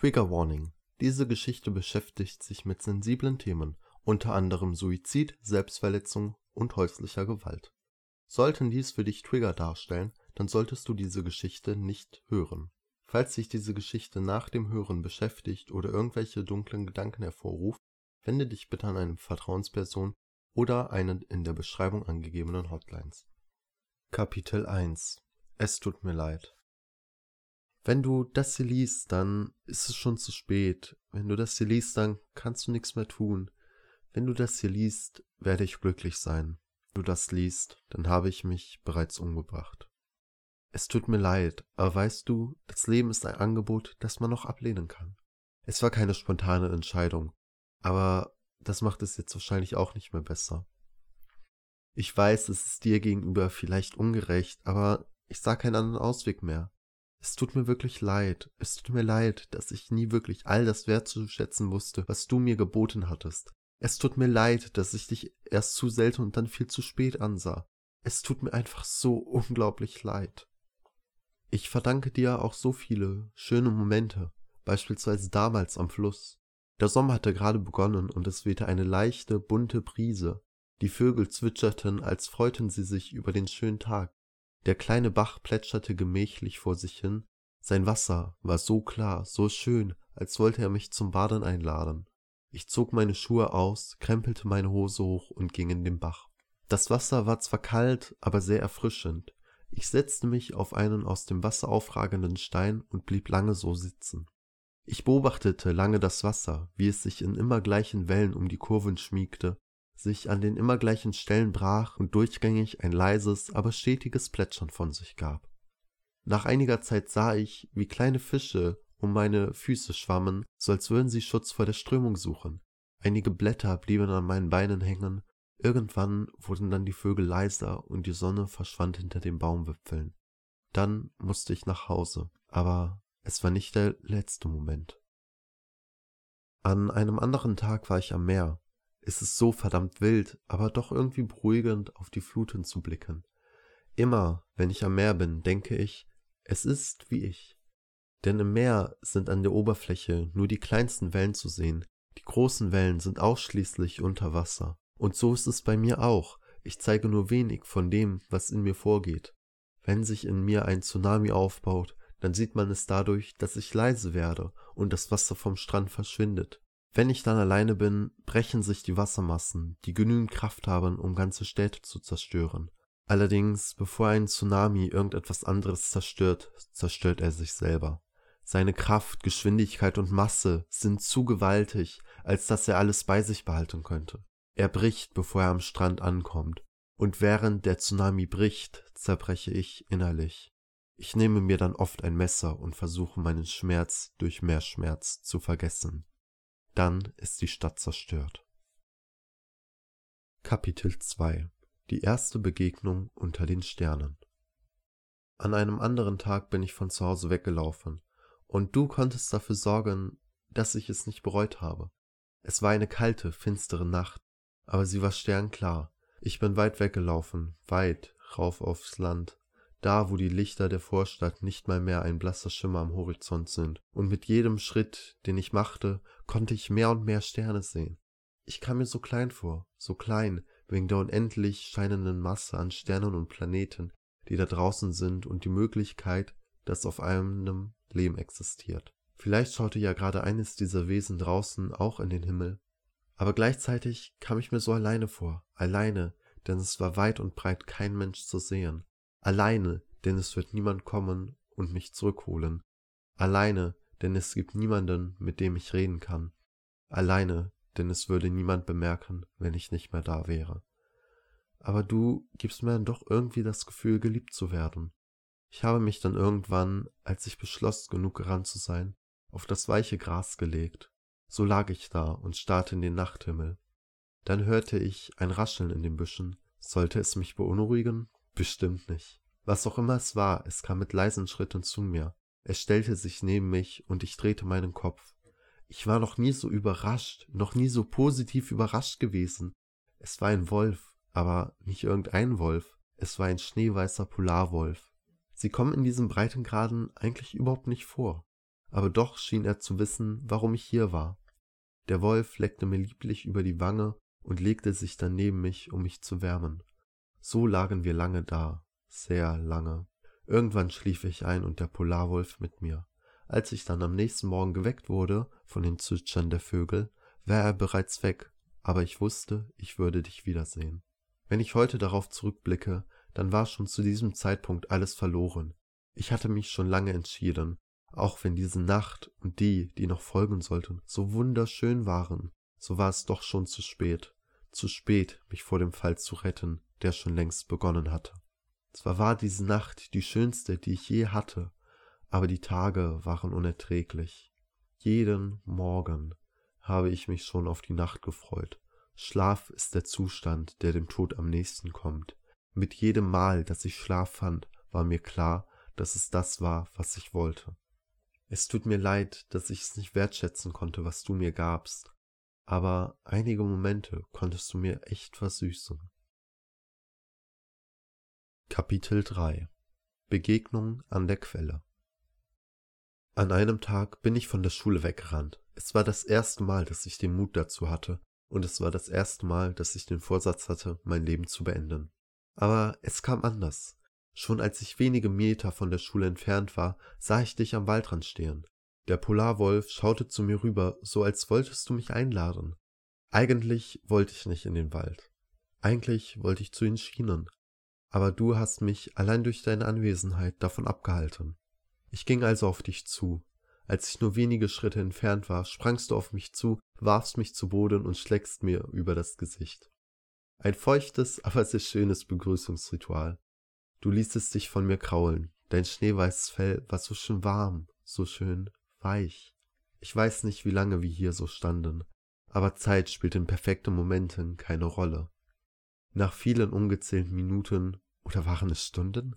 Trigger Warning. Diese Geschichte beschäftigt sich mit sensiblen Themen, unter anderem Suizid, Selbstverletzung und häuslicher Gewalt. Sollten dies für dich Trigger darstellen, dann solltest du diese Geschichte nicht hören. Falls dich diese Geschichte nach dem Hören beschäftigt oder irgendwelche dunklen Gedanken hervorruft, wende dich bitte an eine Vertrauensperson oder eine in der Beschreibung angegebenen Hotlines. Kapitel 1 Es tut mir leid. Wenn du das hier liest, dann ist es schon zu spät. Wenn du das hier liest, dann kannst du nichts mehr tun. Wenn du das hier liest, werde ich glücklich sein. Wenn du das liest, dann habe ich mich bereits umgebracht. Es tut mir leid, aber weißt du, das Leben ist ein Angebot, das man noch ablehnen kann. Es war keine spontane Entscheidung, aber das macht es jetzt wahrscheinlich auch nicht mehr besser. Ich weiß, es ist dir gegenüber vielleicht ungerecht, aber ich sah keinen anderen Ausweg mehr. Es tut mir wirklich leid. Es tut mir leid, dass ich nie wirklich all das wertzuschätzen wusste, was du mir geboten hattest. Es tut mir leid, dass ich dich erst zu selten und dann viel zu spät ansah. Es tut mir einfach so unglaublich leid. Ich verdanke dir auch so viele schöne Momente, beispielsweise damals am Fluss. Der Sommer hatte gerade begonnen und es wehte eine leichte, bunte Brise. Die Vögel zwitscherten, als freuten sie sich über den schönen Tag. Der kleine Bach plätscherte gemächlich vor sich hin, sein Wasser war so klar, so schön, als wollte er mich zum Baden einladen. Ich zog meine Schuhe aus, krempelte meine Hose hoch und ging in den Bach. Das Wasser war zwar kalt, aber sehr erfrischend. Ich setzte mich auf einen aus dem Wasser aufragenden Stein und blieb lange so sitzen. Ich beobachtete lange das Wasser, wie es sich in immer gleichen Wellen um die Kurven schmiegte sich an den immer gleichen Stellen brach und durchgängig ein leises, aber stetiges Plätschern von sich gab. Nach einiger Zeit sah ich, wie kleine Fische um meine Füße schwammen, so als würden sie Schutz vor der Strömung suchen. Einige Blätter blieben an meinen Beinen hängen, irgendwann wurden dann die Vögel leiser und die Sonne verschwand hinter den Baumwipfeln. Dann musste ich nach Hause, aber es war nicht der letzte Moment. An einem anderen Tag war ich am Meer ist es so verdammt wild, aber doch irgendwie beruhigend, auf die Fluten zu blicken. Immer, wenn ich am Meer bin, denke ich, es ist wie ich. Denn im Meer sind an der Oberfläche nur die kleinsten Wellen zu sehen, die großen Wellen sind ausschließlich unter Wasser. Und so ist es bei mir auch, ich zeige nur wenig von dem, was in mir vorgeht. Wenn sich in mir ein Tsunami aufbaut, dann sieht man es dadurch, dass ich leise werde und das Wasser vom Strand verschwindet. Wenn ich dann alleine bin, brechen sich die Wassermassen, die genügend Kraft haben, um ganze Städte zu zerstören. Allerdings, bevor ein Tsunami irgendetwas anderes zerstört, zerstört er sich selber. Seine Kraft, Geschwindigkeit und Masse sind zu gewaltig, als dass er alles bei sich behalten könnte. Er bricht, bevor er am Strand ankommt, und während der Tsunami bricht, zerbreche ich innerlich. Ich nehme mir dann oft ein Messer und versuche meinen Schmerz durch mehr Schmerz zu vergessen. Dann ist die Stadt zerstört. Kapitel 2 Die erste Begegnung unter den Sternen An einem anderen Tag bin ich von zu Hause weggelaufen, und du konntest dafür sorgen, dass ich es nicht bereut habe. Es war eine kalte, finstere Nacht, aber sie war sternklar. Ich bin weit weggelaufen, weit rauf aufs Land, da wo die Lichter der Vorstadt nicht mal mehr ein blasser Schimmer am Horizont sind, und mit jedem Schritt, den ich machte, konnte ich mehr und mehr Sterne sehen. Ich kam mir so klein vor, so klein, wegen der unendlich scheinenden Masse an Sternen und Planeten, die da draußen sind und die Möglichkeit, dass auf einem Leben existiert. Vielleicht schaute ja gerade eines dieser Wesen draußen auch in den Himmel. Aber gleichzeitig kam ich mir so alleine vor, alleine, denn es war weit und breit kein Mensch zu sehen. Alleine, denn es wird niemand kommen und mich zurückholen. Alleine, denn es gibt niemanden, mit dem ich reden kann. Alleine, denn es würde niemand bemerken, wenn ich nicht mehr da wäre. Aber du gibst mir dann doch irgendwie das Gefühl, geliebt zu werden. Ich habe mich dann irgendwann, als ich beschloss, genug gerannt zu sein, auf das weiche Gras gelegt. So lag ich da und starrte in den Nachthimmel. Dann hörte ich ein Rascheln in den Büschen. Sollte es mich beunruhigen? Bestimmt nicht. Was auch immer es war, es kam mit leisen Schritten zu mir. Es stellte sich neben mich und ich drehte meinen Kopf. Ich war noch nie so überrascht, noch nie so positiv überrascht gewesen. Es war ein Wolf, aber nicht irgendein Wolf. Es war ein schneeweißer Polarwolf. Sie kommen in diesem Breitengraden eigentlich überhaupt nicht vor. aber doch schien er zu wissen, warum ich hier war. Der Wolf leckte mir lieblich über die Wange und legte sich dann neben mich, um mich zu wärmen. So lagen wir lange da, sehr lange. Irgendwann schlief ich ein und der Polarwolf mit mir. Als ich dann am nächsten Morgen geweckt wurde von den Zwitschern der Vögel, war er bereits weg, aber ich wusste, ich würde dich wiedersehen. Wenn ich heute darauf zurückblicke, dann war schon zu diesem Zeitpunkt alles verloren. Ich hatte mich schon lange entschieden, auch wenn diese Nacht und die, die noch folgen sollten, so wunderschön waren, so war es doch schon zu spät, zu spät, mich vor dem Fall zu retten, der schon längst begonnen hatte. Zwar war diese Nacht die schönste, die ich je hatte, aber die Tage waren unerträglich. Jeden Morgen habe ich mich schon auf die Nacht gefreut. Schlaf ist der Zustand, der dem Tod am nächsten kommt. Mit jedem Mal, dass ich Schlaf fand, war mir klar, dass es das war, was ich wollte. Es tut mir leid, dass ich es nicht wertschätzen konnte, was du mir gabst, aber einige Momente konntest du mir echt versüßen. Kapitel 3 Begegnung an der Quelle An einem Tag bin ich von der Schule weggerannt. Es war das erste Mal, dass ich den Mut dazu hatte, und es war das erste Mal, dass ich den Vorsatz hatte, mein Leben zu beenden. Aber es kam anders. Schon als ich wenige Meter von der Schule entfernt war, sah ich dich am Waldrand stehen. Der Polarwolf schaute zu mir rüber, so als wolltest du mich einladen. Eigentlich wollte ich nicht in den Wald. Eigentlich wollte ich zu den Schienen. Aber du hast mich allein durch deine Anwesenheit davon abgehalten. Ich ging also auf dich zu. Als ich nur wenige Schritte entfernt war, sprangst du auf mich zu, warfst mich zu Boden und schlägst mir über das Gesicht. Ein feuchtes, aber sehr schönes Begrüßungsritual. Du ließest dich von mir kraulen. Dein schneeweißes Fell war so schön warm, so schön weich. Ich weiß nicht, wie lange wir hier so standen, aber Zeit spielt in perfekten Momenten keine Rolle. Nach vielen ungezählten Minuten, oder waren es Stunden,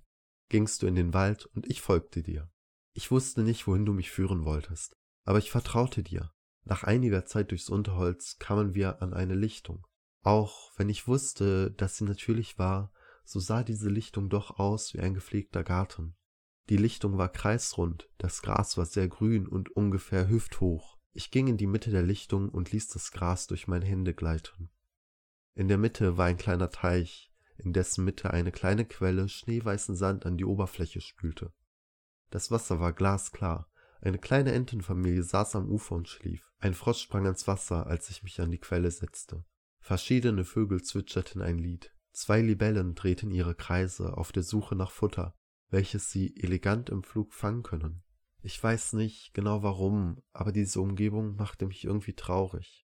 gingst du in den Wald und ich folgte dir. Ich wusste nicht, wohin du mich führen wolltest, aber ich vertraute dir. Nach einiger Zeit durchs Unterholz kamen wir an eine Lichtung. Auch wenn ich wusste, dass sie natürlich war, so sah diese Lichtung doch aus wie ein gepflegter Garten. Die Lichtung war kreisrund, das Gras war sehr grün und ungefähr hüfthoch. Ich ging in die Mitte der Lichtung und ließ das Gras durch meine Hände gleiten. In der Mitte war ein kleiner Teich, in dessen Mitte eine kleine Quelle schneeweißen Sand an die Oberfläche spülte. Das Wasser war glasklar. Eine kleine Entenfamilie saß am Ufer und schlief. Ein Frosch sprang ins Wasser, als ich mich an die Quelle setzte. Verschiedene Vögel zwitscherten ein Lied. Zwei Libellen drehten ihre Kreise auf der Suche nach Futter, welches sie elegant im Flug fangen können. Ich weiß nicht genau warum, aber diese Umgebung machte mich irgendwie traurig.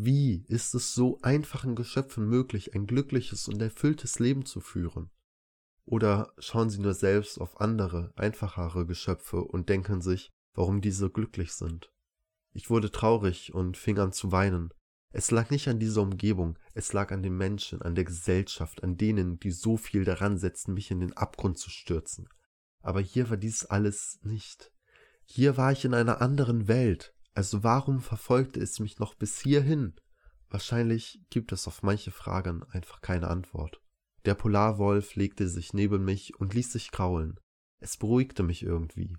Wie ist es so einfachen Geschöpfen möglich, ein glückliches und erfülltes Leben zu führen? Oder schauen sie nur selbst auf andere, einfachere Geschöpfe und denken sich, warum diese glücklich sind? Ich wurde traurig und fing an zu weinen. Es lag nicht an dieser Umgebung, es lag an den Menschen, an der Gesellschaft, an denen, die so viel daran setzten, mich in den Abgrund zu stürzen. Aber hier war dies alles nicht. Hier war ich in einer anderen Welt, also warum verfolgte es mich noch bis hierhin? Wahrscheinlich gibt es auf manche Fragen einfach keine Antwort. Der Polarwolf legte sich neben mich und ließ sich kraulen. Es beruhigte mich irgendwie.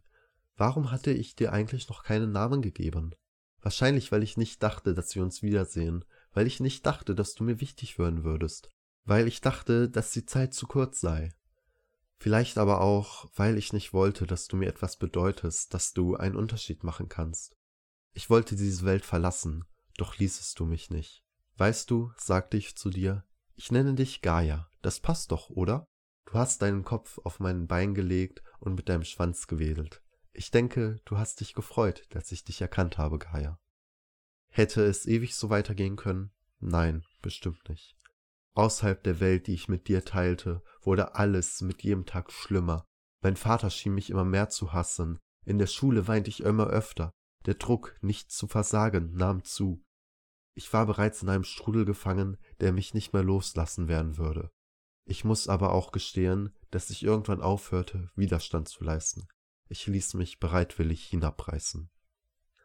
Warum hatte ich dir eigentlich noch keinen Namen gegeben? Wahrscheinlich, weil ich nicht dachte, dass wir uns wiedersehen, weil ich nicht dachte, dass du mir wichtig werden würdest, weil ich dachte, dass die Zeit zu kurz sei. Vielleicht aber auch, weil ich nicht wollte, dass du mir etwas bedeutest, dass du einen Unterschied machen kannst. Ich wollte diese Welt verlassen, doch ließest du mich nicht. Weißt du, sagte ich zu dir, ich nenne dich Gaia, das passt doch, oder? Du hast deinen Kopf auf meinen Bein gelegt und mit deinem Schwanz gewedelt. Ich denke, du hast dich gefreut, dass ich dich erkannt habe, Gaia. Hätte es ewig so weitergehen können? Nein, bestimmt nicht. Außerhalb der Welt, die ich mit dir teilte, wurde alles mit jedem Tag schlimmer. Mein Vater schien mich immer mehr zu hassen. In der Schule weinte ich immer öfter. Der Druck, nicht zu versagen, nahm zu. Ich war bereits in einem Strudel gefangen, der mich nicht mehr loslassen werden würde. Ich muss aber auch gestehen, dass ich irgendwann aufhörte, Widerstand zu leisten. Ich ließ mich bereitwillig hinabreißen.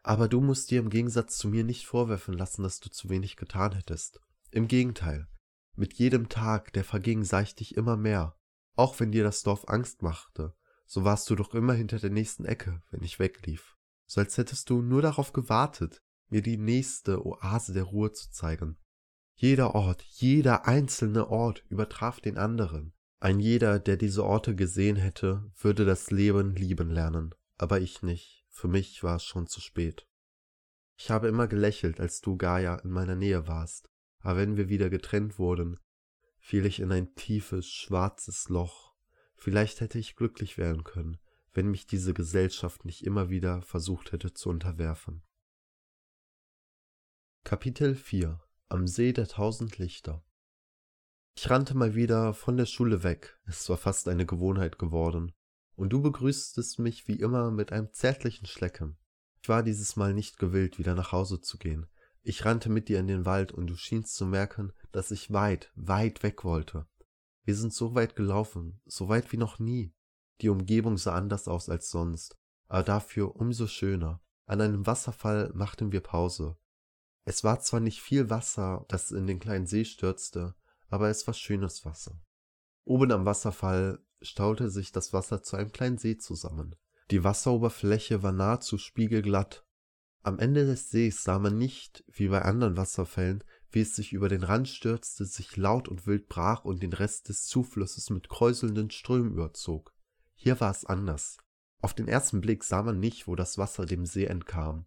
Aber du musst dir im Gegensatz zu mir nicht vorwerfen lassen, dass du zu wenig getan hättest. Im Gegenteil, mit jedem Tag, der verging, sah ich dich immer mehr. Auch wenn dir das Dorf Angst machte, so warst du doch immer hinter der nächsten Ecke, wenn ich weglief. So als hättest du nur darauf gewartet, mir die nächste Oase der Ruhe zu zeigen. Jeder Ort, jeder einzelne Ort übertraf den anderen. Ein jeder, der diese Orte gesehen hätte, würde das Leben lieben lernen, aber ich nicht, für mich war es schon zu spät. Ich habe immer gelächelt, als du, Gaia, in meiner Nähe warst, aber wenn wir wieder getrennt wurden, fiel ich in ein tiefes, schwarzes Loch. Vielleicht hätte ich glücklich werden können, wenn mich diese Gesellschaft nicht immer wieder versucht hätte zu unterwerfen. Kapitel 4 am See der tausend Lichter. Ich rannte mal wieder von der Schule weg, es war fast eine Gewohnheit geworden, und du begrüßtest mich wie immer mit einem zärtlichen Schlecken. Ich war dieses Mal nicht gewillt, wieder nach Hause zu gehen. Ich rannte mit dir in den Wald und du schienst zu merken, dass ich weit, weit weg wollte. Wir sind so weit gelaufen, so weit wie noch nie. Die Umgebung sah anders aus als sonst, aber dafür umso schöner. An einem Wasserfall machten wir Pause. Es war zwar nicht viel Wasser, das in den kleinen See stürzte, aber es war schönes Wasser. Oben am Wasserfall staute sich das Wasser zu einem kleinen See zusammen. Die Wasseroberfläche war nahezu spiegelglatt. Am Ende des Sees sah man nicht, wie bei anderen Wasserfällen, wie es sich über den Rand stürzte, sich laut und wild brach und den Rest des Zuflusses mit kräuselnden Strömen überzog. Hier war es anders. Auf den ersten Blick sah man nicht, wo das Wasser dem See entkam.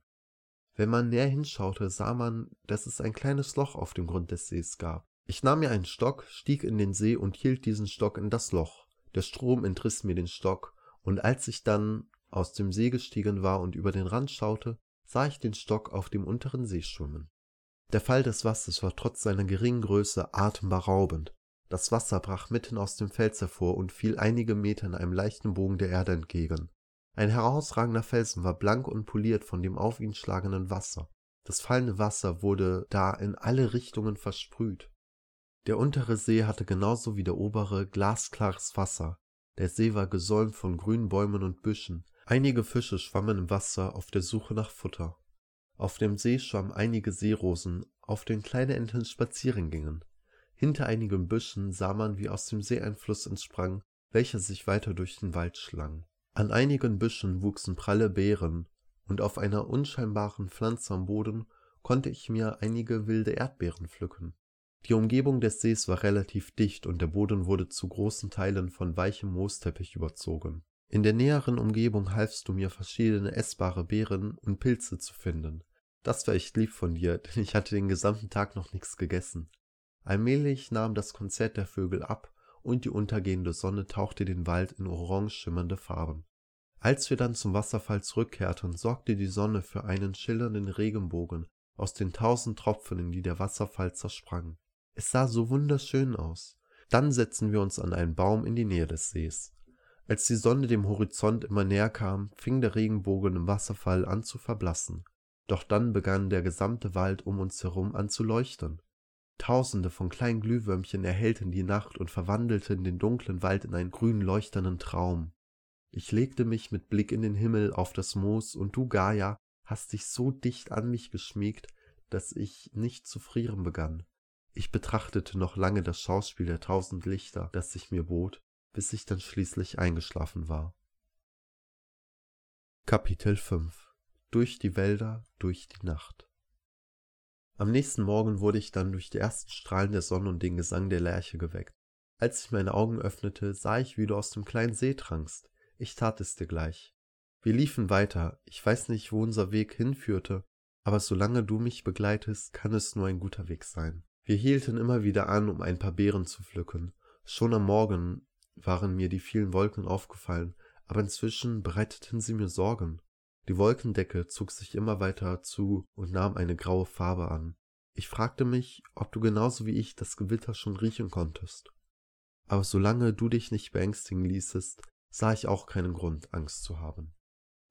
Wenn man näher hinschaute, sah man, dass es ein kleines Loch auf dem Grund des Sees gab. Ich nahm mir einen Stock, stieg in den See und hielt diesen Stock in das Loch. Der Strom entriss mir den Stock, und als ich dann aus dem See gestiegen war und über den Rand schaute, sah ich den Stock auf dem unteren See schwimmen. Der Fall des Wassers war trotz seiner geringen Größe atemberaubend. Das Wasser brach mitten aus dem Fels hervor und fiel einige Meter in einem leichten Bogen der Erde entgegen. Ein herausragender Felsen war blank und poliert von dem auf ihn schlagenden Wasser. Das fallende Wasser wurde da in alle Richtungen versprüht. Der untere See hatte genauso wie der obere glasklares Wasser. Der See war gesäumt von grünen Bäumen und Büschen. Einige Fische schwammen im Wasser auf der Suche nach Futter. Auf dem See schwammen einige Seerosen, auf denen kleine Enten spazieren gingen. Hinter einigen Büschen sah man, wie aus dem See ein Fluss entsprang, welcher sich weiter durch den Wald schlang. An einigen Büschen wuchsen pralle Beeren, und auf einer unscheinbaren Pflanze am Boden konnte ich mir einige wilde Erdbeeren pflücken. Die Umgebung des Sees war relativ dicht und der Boden wurde zu großen Teilen von weichem Moosteppich überzogen. In der näheren Umgebung halfst du mir verschiedene essbare Beeren und Pilze zu finden. Das war echt lieb von dir, denn ich hatte den gesamten Tag noch nichts gegessen. Allmählich nahm das Konzert der Vögel ab und die untergehende Sonne tauchte den Wald in orange schimmernde Farben. Als wir dann zum Wasserfall zurückkehrten, sorgte die Sonne für einen schillernden Regenbogen aus den tausend Tropfen, in die der Wasserfall zersprang. Es sah so wunderschön aus. Dann setzten wir uns an einen Baum in die Nähe des Sees. Als die Sonne dem Horizont immer näher kam, fing der Regenbogen im Wasserfall an zu verblassen. Doch dann begann der gesamte Wald um uns herum an zu leuchten. Tausende von kleinen Glühwürmchen erhellten die Nacht und verwandelten den dunklen Wald in einen grün leuchtenden Traum. Ich legte mich mit Blick in den Himmel auf das Moos, und du, Gaia, hast dich so dicht an mich geschmiegt, dass ich nicht zu frieren begann. Ich betrachtete noch lange das Schauspiel der tausend Lichter, das sich mir bot, bis ich dann schließlich eingeschlafen war. Kapitel 5 Durch die Wälder, durch die Nacht Am nächsten Morgen wurde ich dann durch die ersten Strahlen der Sonne und den Gesang der Lerche geweckt. Als ich meine Augen öffnete, sah ich, wie du aus dem kleinen See trankst. Ich tat es dir gleich. Wir liefen weiter, ich weiß nicht, wo unser Weg hinführte, aber solange du mich begleitest, kann es nur ein guter Weg sein. Wir hielten immer wieder an, um ein paar Beeren zu pflücken. Schon am Morgen waren mir die vielen Wolken aufgefallen, aber inzwischen bereiteten sie mir Sorgen. Die Wolkendecke zog sich immer weiter zu und nahm eine graue Farbe an. Ich fragte mich, ob du genauso wie ich das Gewitter schon riechen konntest. Aber solange du dich nicht beängstigen ließest, sah ich auch keinen Grund, Angst zu haben.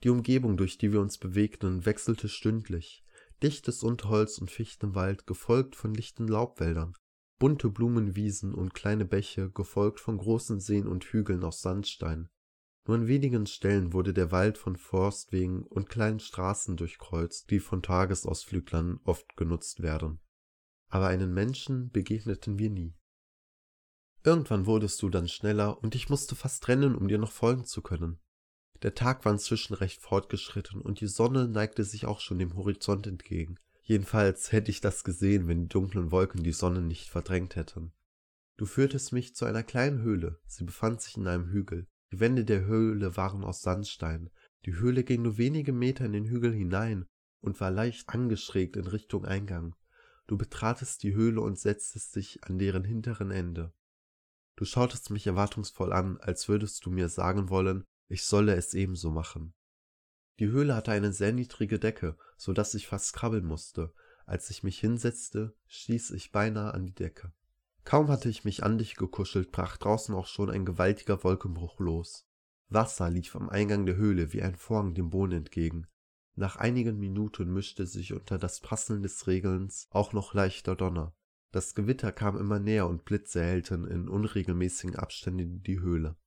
Die Umgebung, durch die wir uns bewegten, wechselte stündlich. Dichtes Unterholz und Fichtenwald, gefolgt von lichten Laubwäldern, bunte Blumenwiesen und kleine Bäche, gefolgt von großen Seen und Hügeln aus Sandstein. Nur an wenigen Stellen wurde der Wald von Forstwegen und kleinen Straßen durchkreuzt, die von Tagesausflüglern oft genutzt werden. Aber einen Menschen begegneten wir nie. Irgendwann wurdest du dann schneller und ich musste fast rennen, um dir noch folgen zu können. Der Tag war inzwischen recht fortgeschritten und die Sonne neigte sich auch schon dem Horizont entgegen. Jedenfalls hätte ich das gesehen, wenn die dunklen Wolken die Sonne nicht verdrängt hätten. Du führtest mich zu einer kleinen Höhle. Sie befand sich in einem Hügel. Die Wände der Höhle waren aus Sandstein. Die Höhle ging nur wenige Meter in den Hügel hinein und war leicht angeschrägt in Richtung Eingang. Du betratest die Höhle und setztest dich an deren hinteren Ende. Du schautest mich erwartungsvoll an, als würdest du mir sagen wollen, ich solle es ebenso machen. Die Höhle hatte eine sehr niedrige Decke, so dass ich fast krabbeln musste. Als ich mich hinsetzte, stieß ich beinahe an die Decke. Kaum hatte ich mich an dich gekuschelt, brach draußen auch schon ein gewaltiger Wolkenbruch los. Wasser lief am Eingang der Höhle wie ein Vorhang dem Boden entgegen. Nach einigen Minuten mischte sich unter das Prasseln des Regelns auch noch leichter Donner. Das Gewitter kam immer näher und Blitze erhellten in unregelmäßigen Abständen die Höhle.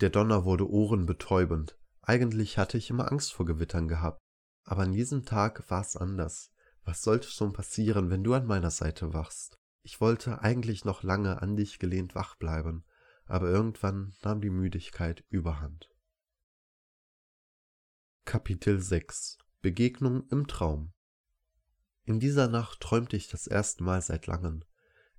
Der Donner wurde ohrenbetäubend. Eigentlich hatte ich immer Angst vor Gewittern gehabt. Aber an diesem Tag war es anders. Was sollte schon passieren, wenn du an meiner Seite wachst? Ich wollte eigentlich noch lange an dich gelehnt wach bleiben, aber irgendwann nahm die Müdigkeit überhand. Kapitel 6 Begegnung im Traum In dieser Nacht träumte ich das erste Mal seit langem.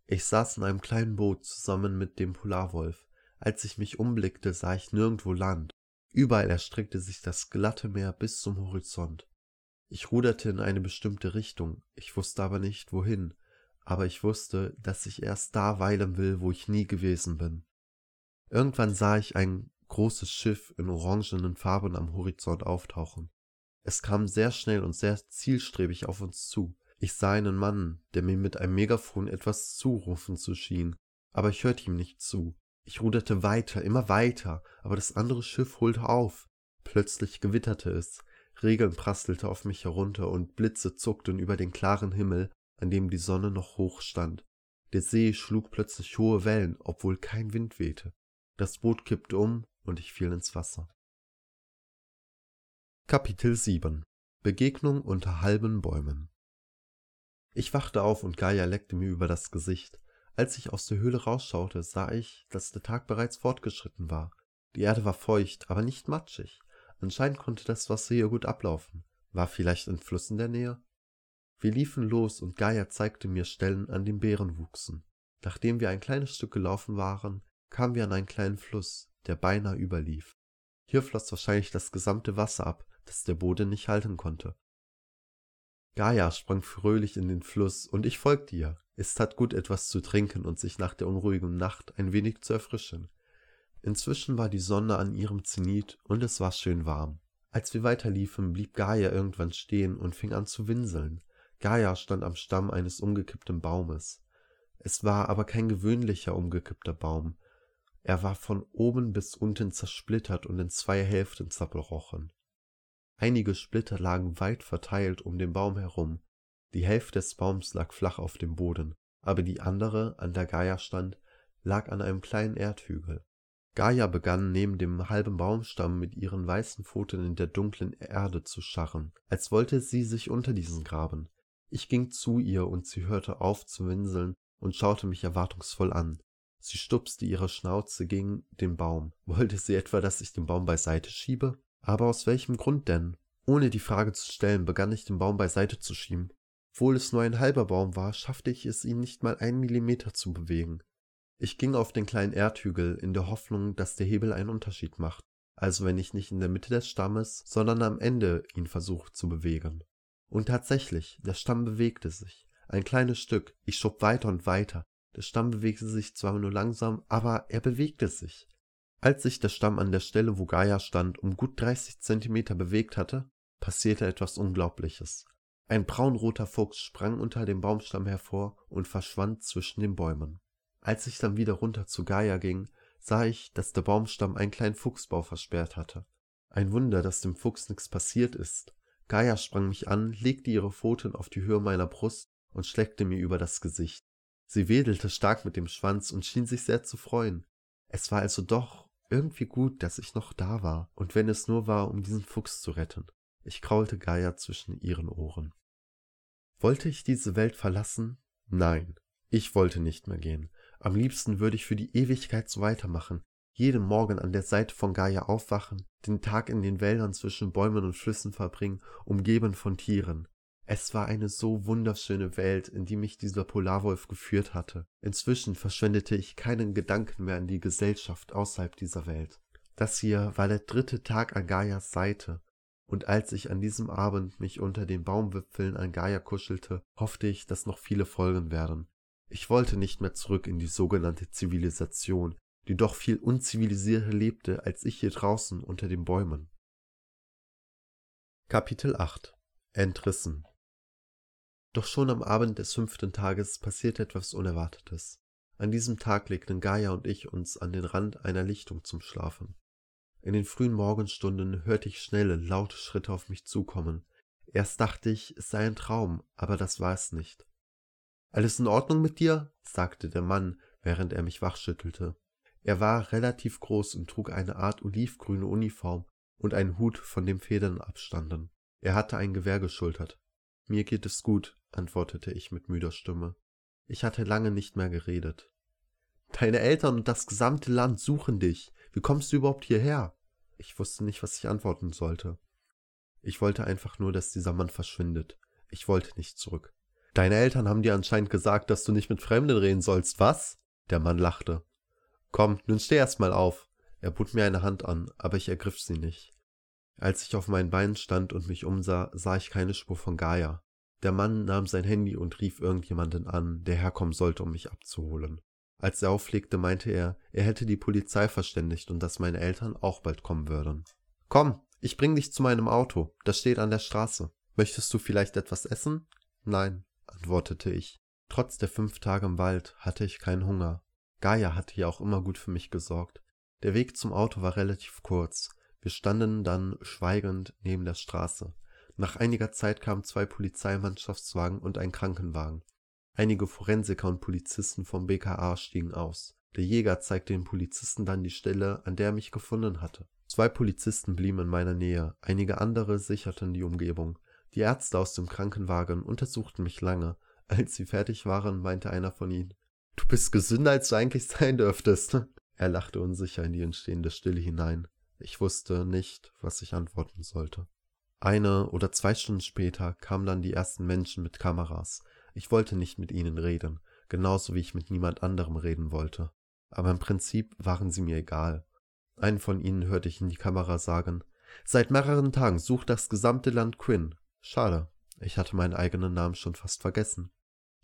Ich saß in einem kleinen Boot zusammen mit dem Polarwolf. Als ich mich umblickte, sah ich nirgendwo Land. Überall erstreckte sich das glatte Meer bis zum Horizont. Ich ruderte in eine bestimmte Richtung, ich wusste aber nicht wohin, aber ich wusste, dass ich erst da weilen will, wo ich nie gewesen bin. Irgendwann sah ich ein großes Schiff in orangenen Farben am Horizont auftauchen. Es kam sehr schnell und sehr zielstrebig auf uns zu. Ich sah einen Mann, der mir mit einem Megafon etwas zurufen zu schien, aber ich hörte ihm nicht zu. Ich ruderte weiter, immer weiter, aber das andere Schiff holte auf. Plötzlich gewitterte es, Regeln prasselte auf mich herunter und Blitze zuckten über den klaren Himmel, an dem die Sonne noch hoch stand. Der See schlug plötzlich hohe Wellen, obwohl kein Wind wehte. Das Boot kippte um und ich fiel ins Wasser. Kapitel 7 Begegnung unter halben Bäumen Ich wachte auf und Gaia leckte mir über das Gesicht. Als ich aus der Höhle rausschaute, sah ich, dass der Tag bereits fortgeschritten war. Die Erde war feucht, aber nicht matschig. Anscheinend konnte das Wasser hier gut ablaufen. War vielleicht ein Fluss in der Nähe? Wir liefen los und Gaia zeigte mir Stellen, an denen Beeren wuchsen. Nachdem wir ein kleines Stück gelaufen waren, kamen wir an einen kleinen Fluss, der beinahe überlief. Hier floss wahrscheinlich das gesamte Wasser ab, das der Boden nicht halten konnte. Gaia sprang fröhlich in den Fluss, und ich folgte ihr. Es tat gut, etwas zu trinken und sich nach der unruhigen Nacht ein wenig zu erfrischen. Inzwischen war die Sonne an ihrem Zenit und es war schön warm. Als wir weiterliefen, blieb Gaia irgendwann stehen und fing an zu winseln. Gaia stand am Stamm eines umgekippten Baumes. Es war aber kein gewöhnlicher umgekippter Baum. Er war von oben bis unten zersplittert und in zwei Hälften zerbrochen. Einige Splitter lagen weit verteilt um den Baum herum. Die Hälfte des Baums lag flach auf dem Boden, aber die andere, an der Gaia stand, lag an einem kleinen Erdhügel. Gaia begann neben dem halben Baumstamm mit ihren weißen Pfoten in der dunklen Erde zu scharren, als wollte sie sich unter diesen graben. Ich ging zu ihr und sie hörte auf zu winseln und schaute mich erwartungsvoll an. Sie stupste ihre Schnauze gegen den Baum. Wollte sie etwa, dass ich den Baum beiseite schiebe? Aber aus welchem Grund denn? Ohne die Frage zu stellen, begann ich den Baum beiseite zu schieben. Obwohl es nur ein halber Baum war, schaffte ich es, ihn nicht mal einen Millimeter zu bewegen. Ich ging auf den kleinen Erdhügel in der Hoffnung, dass der Hebel einen Unterschied macht, also wenn ich nicht in der Mitte des Stammes, sondern am Ende ihn versucht zu bewegen. Und tatsächlich, der Stamm bewegte sich. Ein kleines Stück. Ich schob weiter und weiter. Der Stamm bewegte sich zwar nur langsam, aber er bewegte sich. Als sich der Stamm an der Stelle, wo Gaia stand, um gut 30 Zentimeter bewegt hatte, passierte etwas Unglaubliches. Ein braunroter Fuchs sprang unter dem Baumstamm hervor und verschwand zwischen den Bäumen. Als ich dann wieder runter zu Gaia ging, sah ich, dass der Baumstamm einen kleinen Fuchsbau versperrt hatte. Ein Wunder, dass dem Fuchs nichts passiert ist. Gaia sprang mich an, legte ihre Pfoten auf die Höhe meiner Brust und schleckte mir über das Gesicht. Sie wedelte stark mit dem Schwanz und schien sich sehr zu freuen. Es war also doch irgendwie gut, dass ich noch da war, und wenn es nur war, um diesen Fuchs zu retten. Ich kraulte Gaia zwischen ihren Ohren. Wollte ich diese Welt verlassen? Nein, ich wollte nicht mehr gehen. Am liebsten würde ich für die Ewigkeit so weitermachen. Jeden Morgen an der Seite von Gaia aufwachen, den Tag in den Wäldern zwischen Bäumen und Flüssen verbringen, umgeben von Tieren. Es war eine so wunderschöne Welt, in die mich dieser Polarwolf geführt hatte. Inzwischen verschwendete ich keinen Gedanken mehr an die Gesellschaft außerhalb dieser Welt. Das hier war der dritte Tag an Gaias Seite, und als ich an diesem Abend mich unter den Baumwipfeln an Gaia kuschelte, hoffte ich, dass noch viele folgen werden. Ich wollte nicht mehr zurück in die sogenannte Zivilisation, die doch viel unzivilisierter lebte als ich hier draußen unter den Bäumen. Kapitel 8 Entrissen Doch schon am Abend des fünften Tages passierte etwas Unerwartetes. An diesem Tag legten Gaia und ich uns an den Rand einer Lichtung zum Schlafen. In den frühen Morgenstunden hörte ich schnelle, laute Schritte auf mich zukommen. Erst dachte ich, es sei ein Traum, aber das war es nicht. Alles in Ordnung mit dir? sagte der Mann, während er mich wachschüttelte. Er war relativ groß und trug eine Art olivgrüne Uniform und einen Hut, von dem Federn abstanden. Er hatte ein Gewehr geschultert. Mir geht es gut, antwortete ich mit müder Stimme. Ich hatte lange nicht mehr geredet. Deine Eltern und das gesamte Land suchen dich. Wie kommst du überhaupt hierher? Ich wusste nicht, was ich antworten sollte. Ich wollte einfach nur, dass dieser Mann verschwindet. Ich wollte nicht zurück. Deine Eltern haben dir anscheinend gesagt, dass du nicht mit Fremden reden sollst, was? Der Mann lachte. Komm, nun steh erst mal auf. Er bot mir eine Hand an, aber ich ergriff sie nicht. Als ich auf meinen Beinen stand und mich umsah, sah ich keine Spur von Gaia. Der Mann nahm sein Handy und rief irgendjemanden an, der herkommen sollte, um mich abzuholen. Als er auflegte, meinte er, er hätte die Polizei verständigt und dass meine Eltern auch bald kommen würden. Komm, ich bring dich zu meinem Auto, das steht an der Straße. Möchtest du vielleicht etwas essen? Nein, antwortete ich. Trotz der fünf Tage im Wald hatte ich keinen Hunger. Gaia hatte ja auch immer gut für mich gesorgt. Der Weg zum Auto war relativ kurz. Wir standen dann schweigend neben der Straße. Nach einiger Zeit kamen zwei Polizeimannschaftswagen und ein Krankenwagen. Einige Forensiker und Polizisten vom BKA stiegen aus. Der Jäger zeigte den Polizisten dann die Stelle, an der er mich gefunden hatte. Zwei Polizisten blieben in meiner Nähe, einige andere sicherten die Umgebung. Die Ärzte aus dem Krankenwagen untersuchten mich lange. Als sie fertig waren, meinte einer von ihnen, Du bist gesünder, als du eigentlich sein dürftest. Er lachte unsicher in die entstehende Stille hinein. Ich wusste nicht, was ich antworten sollte. Eine oder zwei Stunden später kamen dann die ersten Menschen mit Kameras. Ich wollte nicht mit ihnen reden, genauso wie ich mit niemand anderem reden wollte. Aber im Prinzip waren sie mir egal. Einen von ihnen hörte ich in die Kamera sagen, Seit mehreren Tagen sucht das gesamte Land Quinn. Schade, ich hatte meinen eigenen Namen schon fast vergessen.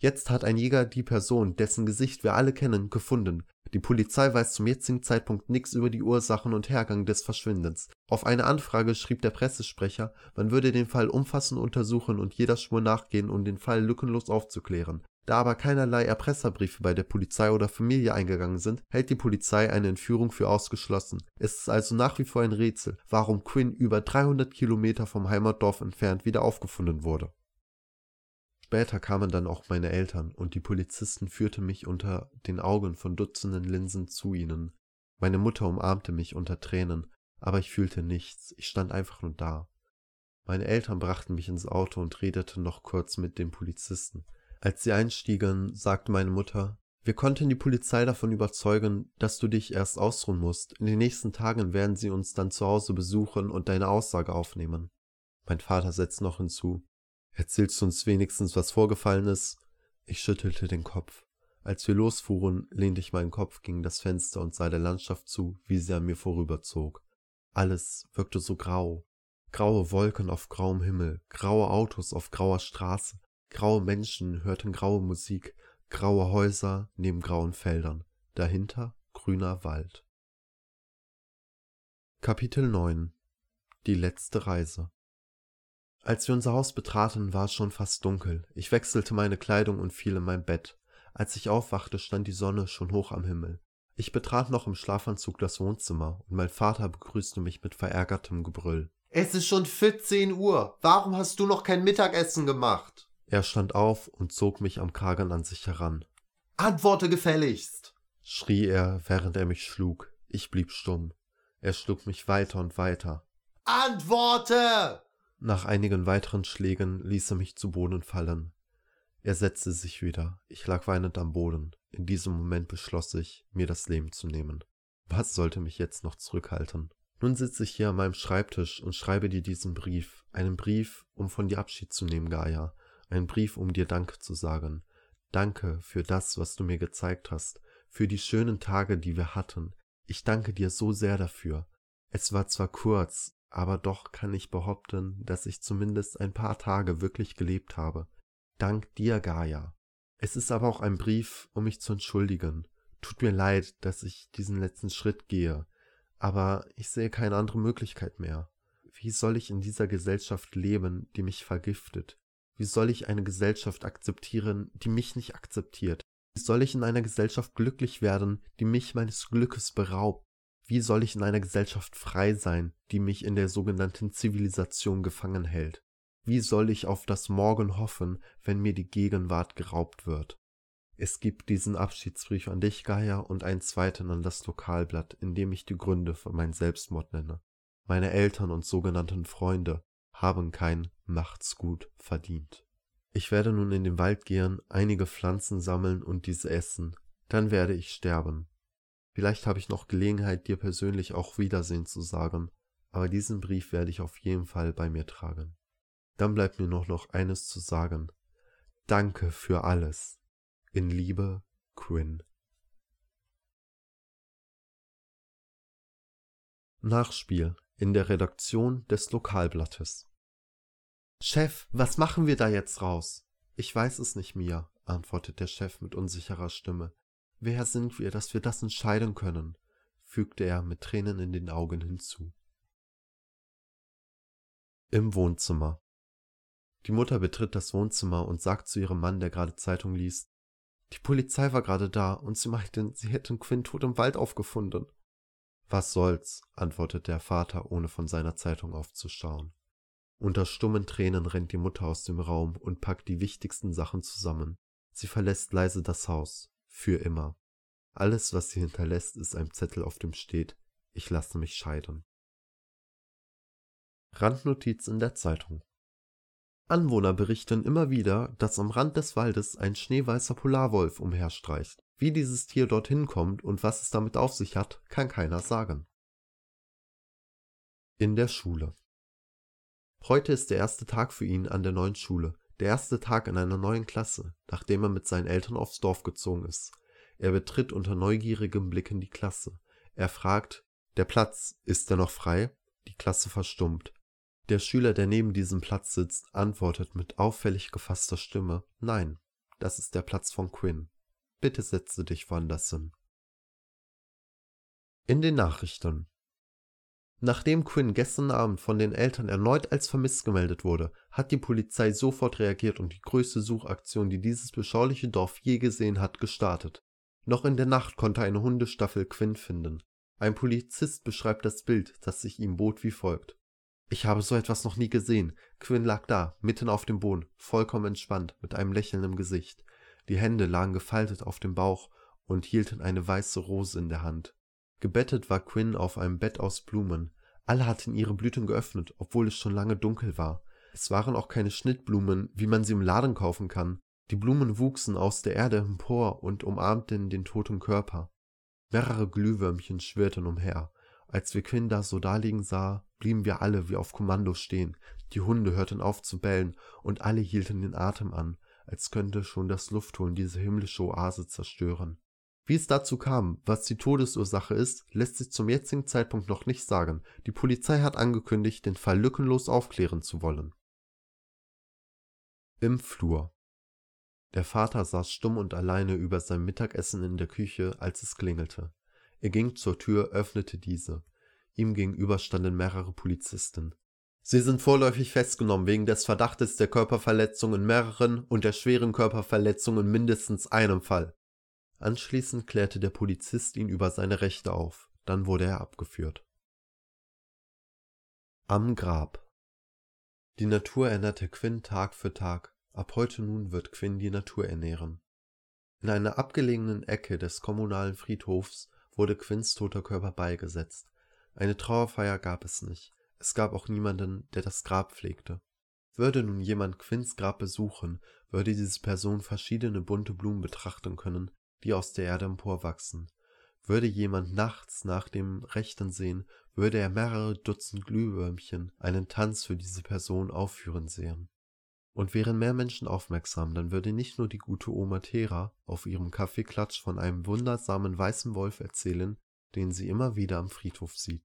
Jetzt hat ein Jäger die Person, dessen Gesicht wir alle kennen, gefunden. Die Polizei weiß zum jetzigen Zeitpunkt nichts über die Ursachen und Hergang des Verschwindens. Auf eine Anfrage schrieb der Pressesprecher, man würde den Fall umfassend untersuchen und jeder Spur nachgehen, um den Fall lückenlos aufzuklären. Da aber keinerlei Erpresserbriefe bei der Polizei oder Familie eingegangen sind, hält die Polizei eine Entführung für ausgeschlossen. Es ist also nach wie vor ein Rätsel, warum Quinn über 300 Kilometer vom Heimatdorf entfernt wieder aufgefunden wurde. Später kamen dann auch meine Eltern, und die Polizisten führten mich unter den Augen von Dutzenden Linsen zu ihnen. Meine Mutter umarmte mich unter Tränen, aber ich fühlte nichts, ich stand einfach nur da. Meine Eltern brachten mich ins Auto und redeten noch kurz mit dem Polizisten. Als sie einstiegen, sagte meine Mutter, wir konnten die Polizei davon überzeugen, dass du dich erst ausruhen musst. In den nächsten Tagen werden sie uns dann zu Hause besuchen und deine Aussage aufnehmen. Mein Vater setzte noch hinzu, Erzählst du uns wenigstens, was vorgefallen ist? Ich schüttelte den Kopf. Als wir losfuhren, lehnte ich meinen Kopf gegen das Fenster und sah der Landschaft zu, wie sie an mir vorüberzog. Alles wirkte so grau. Graue Wolken auf grauem Himmel, graue Autos auf grauer Straße, graue Menschen hörten graue Musik, graue Häuser neben grauen Feldern, dahinter grüner Wald. Kapitel 9 Die letzte Reise als wir unser Haus betraten, war es schon fast dunkel. Ich wechselte meine Kleidung und fiel in mein Bett. Als ich aufwachte, stand die Sonne schon hoch am Himmel. Ich betrat noch im Schlafanzug das Wohnzimmer und mein Vater begrüßte mich mit verärgertem Gebrüll. Es ist schon 14 Uhr. Warum hast du noch kein Mittagessen gemacht? Er stand auf und zog mich am Kragen an sich heran. Antworte gefälligst! schrie er, während er mich schlug. Ich blieb stumm. Er schlug mich weiter und weiter. Antworte! Nach einigen weiteren Schlägen ließ er mich zu Boden fallen. Er setzte sich wieder. Ich lag weinend am Boden. In diesem Moment beschloss ich, mir das Leben zu nehmen. Was sollte mich jetzt noch zurückhalten? Nun sitze ich hier an meinem Schreibtisch und schreibe dir diesen Brief. Einen Brief, um von dir Abschied zu nehmen, Gaia. Einen Brief, um dir Danke zu sagen. Danke für das, was du mir gezeigt hast, für die schönen Tage, die wir hatten. Ich danke dir so sehr dafür. Es war zwar kurz, aber doch kann ich behaupten, dass ich zumindest ein paar Tage wirklich gelebt habe. Dank dir, Gaia. Es ist aber auch ein Brief, um mich zu entschuldigen. Tut mir leid, dass ich diesen letzten Schritt gehe, aber ich sehe keine andere Möglichkeit mehr. Wie soll ich in dieser Gesellschaft leben, die mich vergiftet? Wie soll ich eine Gesellschaft akzeptieren, die mich nicht akzeptiert? Wie soll ich in einer Gesellschaft glücklich werden, die mich meines Glückes beraubt? Wie soll ich in einer Gesellschaft frei sein, die mich in der sogenannten Zivilisation gefangen hält? Wie soll ich auf das Morgen hoffen, wenn mir die Gegenwart geraubt wird? Es gibt diesen Abschiedsbrief an dich, Gaia, und einen zweiten an das Lokalblatt, in dem ich die Gründe für meinen Selbstmord nenne. Meine Eltern und sogenannten Freunde haben kein Machtsgut verdient. Ich werde nun in den Wald gehen, einige Pflanzen sammeln und diese essen. Dann werde ich sterben. Vielleicht habe ich noch Gelegenheit, dir persönlich auch Wiedersehen zu sagen, aber diesen Brief werde ich auf jeden Fall bei mir tragen. Dann bleibt mir noch noch eines zu sagen. Danke für alles. In Liebe, Quinn. Nachspiel in der Redaktion des Lokalblattes. Chef, was machen wir da jetzt raus? Ich weiß es nicht, Mia, antwortet der Chef mit unsicherer Stimme. Wer sind wir, dass wir das entscheiden können? fügte er mit Tränen in den Augen hinzu. Im Wohnzimmer. Die Mutter betritt das Wohnzimmer und sagt zu ihrem Mann, der gerade Zeitung liest, die Polizei war gerade da und sie meinten, sie hätten Quinn tot im Wald aufgefunden. Was soll's, antwortet der Vater, ohne von seiner Zeitung aufzuschauen. Unter stummen Tränen rennt die Mutter aus dem Raum und packt die wichtigsten Sachen zusammen. Sie verlässt leise das Haus. Für immer. Alles, was sie hinterlässt, ist ein Zettel, auf dem steht, ich lasse mich scheiden. Randnotiz in der Zeitung. Anwohner berichten immer wieder, dass am Rand des Waldes ein schneeweißer Polarwolf umherstreicht. Wie dieses Tier dorthin kommt und was es damit auf sich hat, kann keiner sagen. In der Schule. Heute ist der erste Tag für ihn an der neuen Schule, der erste Tag in einer neuen Klasse, nachdem er mit seinen Eltern aufs Dorf gezogen ist. Er betritt unter neugierigem Blicken die Klasse. Er fragt, der Platz, ist er noch frei? Die Klasse verstummt. Der Schüler, der neben diesem Platz sitzt, antwortet mit auffällig gefasster Stimme Nein, das ist der Platz von Quinn. Bitte setze dich woanders hin. In den Nachrichten Nachdem Quinn gestern Abend von den Eltern erneut als vermisst gemeldet wurde, hat die Polizei sofort reagiert und die größte Suchaktion, die dieses beschauliche Dorf je gesehen hat, gestartet. Noch in der Nacht konnte eine Hundestaffel Quinn finden. Ein Polizist beschreibt das Bild, das sich ihm bot, wie folgt. Ich habe so etwas noch nie gesehen. Quinn lag da, mitten auf dem Boden, vollkommen entspannt, mit einem Lächeln im Gesicht. Die Hände lagen gefaltet auf dem Bauch und hielten eine weiße Rose in der Hand. Gebettet war Quinn auf einem Bett aus Blumen. Alle hatten ihre Blüten geöffnet, obwohl es schon lange dunkel war. Es waren auch keine Schnittblumen, wie man sie im Laden kaufen kann. Die Blumen wuchsen aus der Erde empor und umarmten den toten Körper. Mehrere Glühwürmchen schwirrten umher. Als wir Quinn da so daliegen sah, blieben wir alle wie auf Kommando stehen. Die Hunde hörten auf zu bellen und alle hielten den Atem an, als könnte schon das Luftholen diese himmlische Oase zerstören. Wie es dazu kam, was die Todesursache ist, lässt sich zum jetzigen Zeitpunkt noch nicht sagen. Die Polizei hat angekündigt, den Fall lückenlos aufklären zu wollen. Im Flur. Der Vater saß stumm und alleine über seinem Mittagessen in der Küche, als es klingelte. Er ging zur Tür, öffnete diese. Ihm gegenüber standen mehrere Polizisten. Sie sind vorläufig festgenommen wegen des Verdachtes der Körperverletzung in mehreren und der schweren Körperverletzung in mindestens einem Fall. Anschließend klärte der Polizist ihn über seine Rechte auf, dann wurde er abgeführt. Am Grab Die Natur ernährte Quinn Tag für Tag, ab heute nun wird Quinn die Natur ernähren. In einer abgelegenen Ecke des kommunalen Friedhofs wurde Quinns toter Körper beigesetzt. Eine Trauerfeier gab es nicht. Es gab auch niemanden, der das Grab pflegte. Würde nun jemand Quinns Grab besuchen, würde diese Person verschiedene bunte Blumen betrachten können, die aus der Erde emporwachsen. Würde jemand nachts nach dem Rechten sehen, würde er mehrere Dutzend Glühwürmchen einen Tanz für diese Person aufführen sehen. Und wären mehr Menschen aufmerksam, dann würde nicht nur die gute Oma Thera auf ihrem Kaffeeklatsch von einem wundersamen weißen Wolf erzählen, den sie immer wieder am Friedhof sieht.